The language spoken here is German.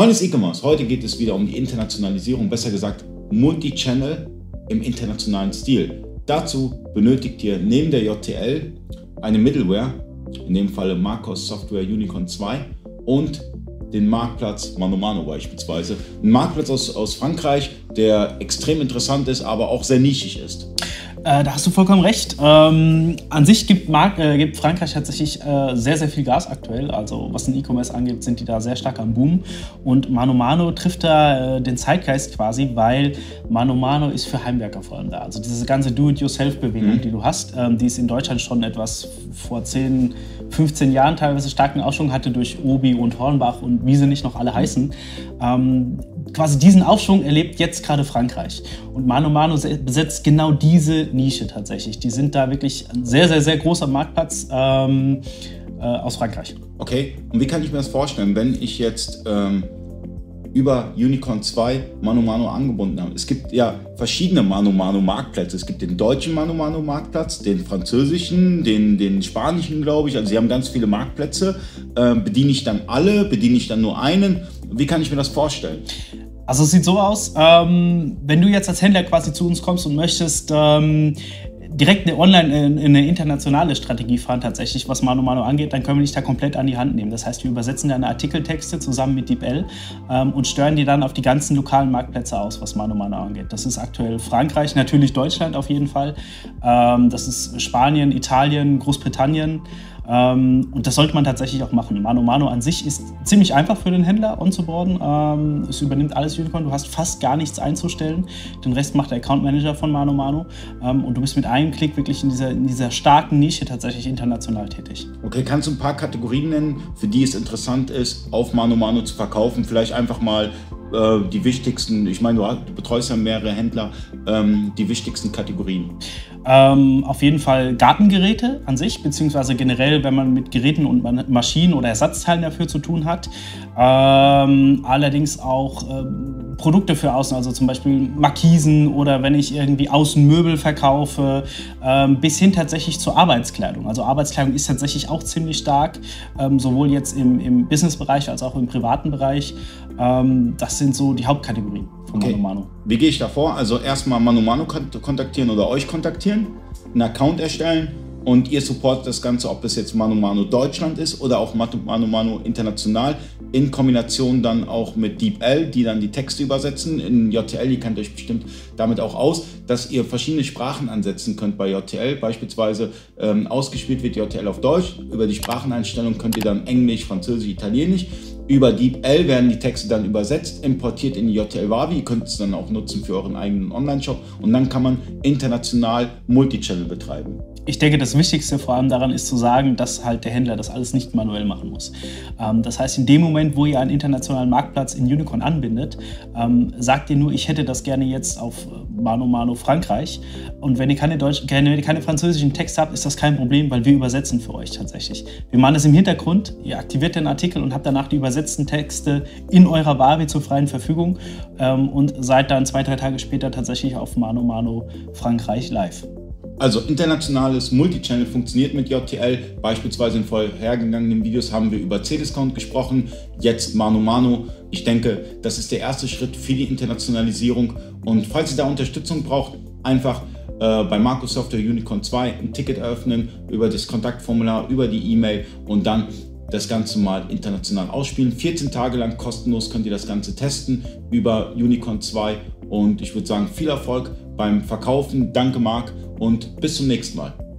Freunde des E-Commerce, heute geht es wieder um die Internationalisierung, besser gesagt Multichannel im internationalen Stil. Dazu benötigt ihr neben der JTL eine Middleware, in dem Falle Marcos Software Unicorn 2 und den Marktplatz Mano Mano beispielsweise. Ein Marktplatz aus, aus Frankreich, der extrem interessant ist, aber auch sehr nischig ist. Äh, da hast du vollkommen recht. Ähm, an sich gibt, Mark, äh, gibt Frankreich tatsächlich äh, sehr, sehr viel Gas aktuell. Also was den E-Commerce angeht, sind die da sehr stark am Boom. Und Mano Mano trifft da äh, den Zeitgeist quasi, weil Mano Mano ist für Heimwerker vor allem da. Also diese ganze Do-it-yourself-Bewegung, mhm. die du hast, ähm, die ist in Deutschland schon etwas vor 10, 15 Jahren teilweise starken Aufschwung hatte durch Obi und Hornbach und wie sie nicht noch alle heißen. Ähm, quasi diesen Aufschwung erlebt jetzt gerade Frankreich. Und Mano Mano besetzt genau diese Nische tatsächlich. Die sind da wirklich ein sehr, sehr, sehr großer Marktplatz ähm, äh, aus Frankreich. Okay, und wie kann ich mir das vorstellen, wenn ich jetzt ähm, über Unicorn 2 Mano Mano angebunden habe? Es gibt ja verschiedene Mano Mano Marktplätze. Es gibt den deutschen Mano Mano Marktplatz, den französischen, den, den spanischen, glaube ich. Also sie haben ganz viele Marktplätze. Ähm, bediene ich dann alle? Bediene ich dann nur einen? Wie kann ich mir das vorstellen? Also es sieht so aus, ähm, wenn du jetzt als Händler quasi zu uns kommst und möchtest ähm, direkt eine online, äh, eine internationale Strategie fahren, tatsächlich, was Mano Mano angeht, dann können wir dich da komplett an die Hand nehmen. Das heißt, wir übersetzen deine Artikeltexte zusammen mit DeepL ähm, und steuern die dann auf die ganzen lokalen Marktplätze aus, was Mano Mano angeht. Das ist aktuell Frankreich, natürlich Deutschland auf jeden Fall. Ähm, das ist Spanien, Italien, Großbritannien. Ähm, und das sollte man tatsächlich auch machen. Mano Mano an sich ist ziemlich einfach für den Händler onzuboarden. Ähm, es übernimmt alles Unicorn. Du hast fast gar nichts einzustellen. Den Rest macht der Account Manager von Mano Mano. Ähm, und du bist mit einem Klick wirklich in dieser, in dieser starken Nische tatsächlich international tätig. Okay, kannst du ein paar Kategorien nennen, für die es interessant ist, auf Mano Mano zu verkaufen? Vielleicht einfach mal äh, die wichtigsten, ich meine, du, betreust ja mehrere Händler, ähm, die wichtigsten Kategorien? Ähm, auf jeden Fall Gartengeräte an sich, beziehungsweise generell, wenn man mit Geräten und Maschinen oder Ersatzteilen dafür zu tun hat. Ähm, allerdings auch ähm, Produkte für außen, also zum Beispiel Markisen oder wenn ich irgendwie außen Möbel verkaufe, ähm, bis hin tatsächlich zur Arbeitskleidung. Also Arbeitskleidung ist tatsächlich auch ziemlich stark, ähm, sowohl jetzt im, im Businessbereich als auch im privaten Bereich. Ähm, das sind so die Hauptkategorien von okay. Mano. Wie gehe ich da vor? Also erstmal Mano Mano kontaktieren oder euch kontaktieren, einen Account erstellen und ihr supportet das Ganze, ob es jetzt Mano Mano Deutschland ist oder auch Mano Mano international, in Kombination dann auch mit DeepL, die dann die Texte übersetzen. In JTL, ihr kennt euch bestimmt damit auch aus, dass ihr verschiedene Sprachen ansetzen könnt bei JTL. Beispielsweise ähm, ausgespielt wird JTL auf Deutsch. Über die Spracheneinstellung könnt ihr dann Englisch, Französisch, Italienisch. Über DeepL werden die Texte dann übersetzt, importiert in die JTL Wavi. Ihr könnt es dann auch nutzen für euren eigenen Online-Shop und dann kann man international Multichannel betreiben. Ich denke, das Wichtigste vor allem daran ist zu sagen, dass halt der Händler das alles nicht manuell machen muss. Ähm, das heißt, in dem Moment, wo ihr einen internationalen Marktplatz in Unicorn anbindet, ähm, sagt ihr nur, ich hätte das gerne jetzt auf äh, Mano Mano Frankreich. Und wenn ihr keine, Deutsch, keine, keine französischen Text habt, ist das kein Problem, weil wir übersetzen für euch tatsächlich. Wir machen das im Hintergrund, ihr aktiviert den Artikel und habt danach die Übersetzung übersetzten Texte in eurer Barbie zur freien Verfügung ähm, und seid dann zwei, drei Tage später tatsächlich auf Mano Mano Frankreich live. Also internationales Multichannel funktioniert mit JTL. Beispielsweise in vorhergegangenen Videos haben wir über C-Discount gesprochen, jetzt Mano Mano. Ich denke, das ist der erste Schritt für die Internationalisierung. Und falls ihr da Unterstützung braucht, einfach äh, bei Markus Software Unicorn 2 ein Ticket eröffnen über das Kontaktformular, über die E-Mail und dann das Ganze mal international ausspielen. 14 Tage lang kostenlos könnt ihr das Ganze testen über Unicorn 2 und ich würde sagen, viel Erfolg beim Verkaufen. Danke Marc und bis zum nächsten Mal.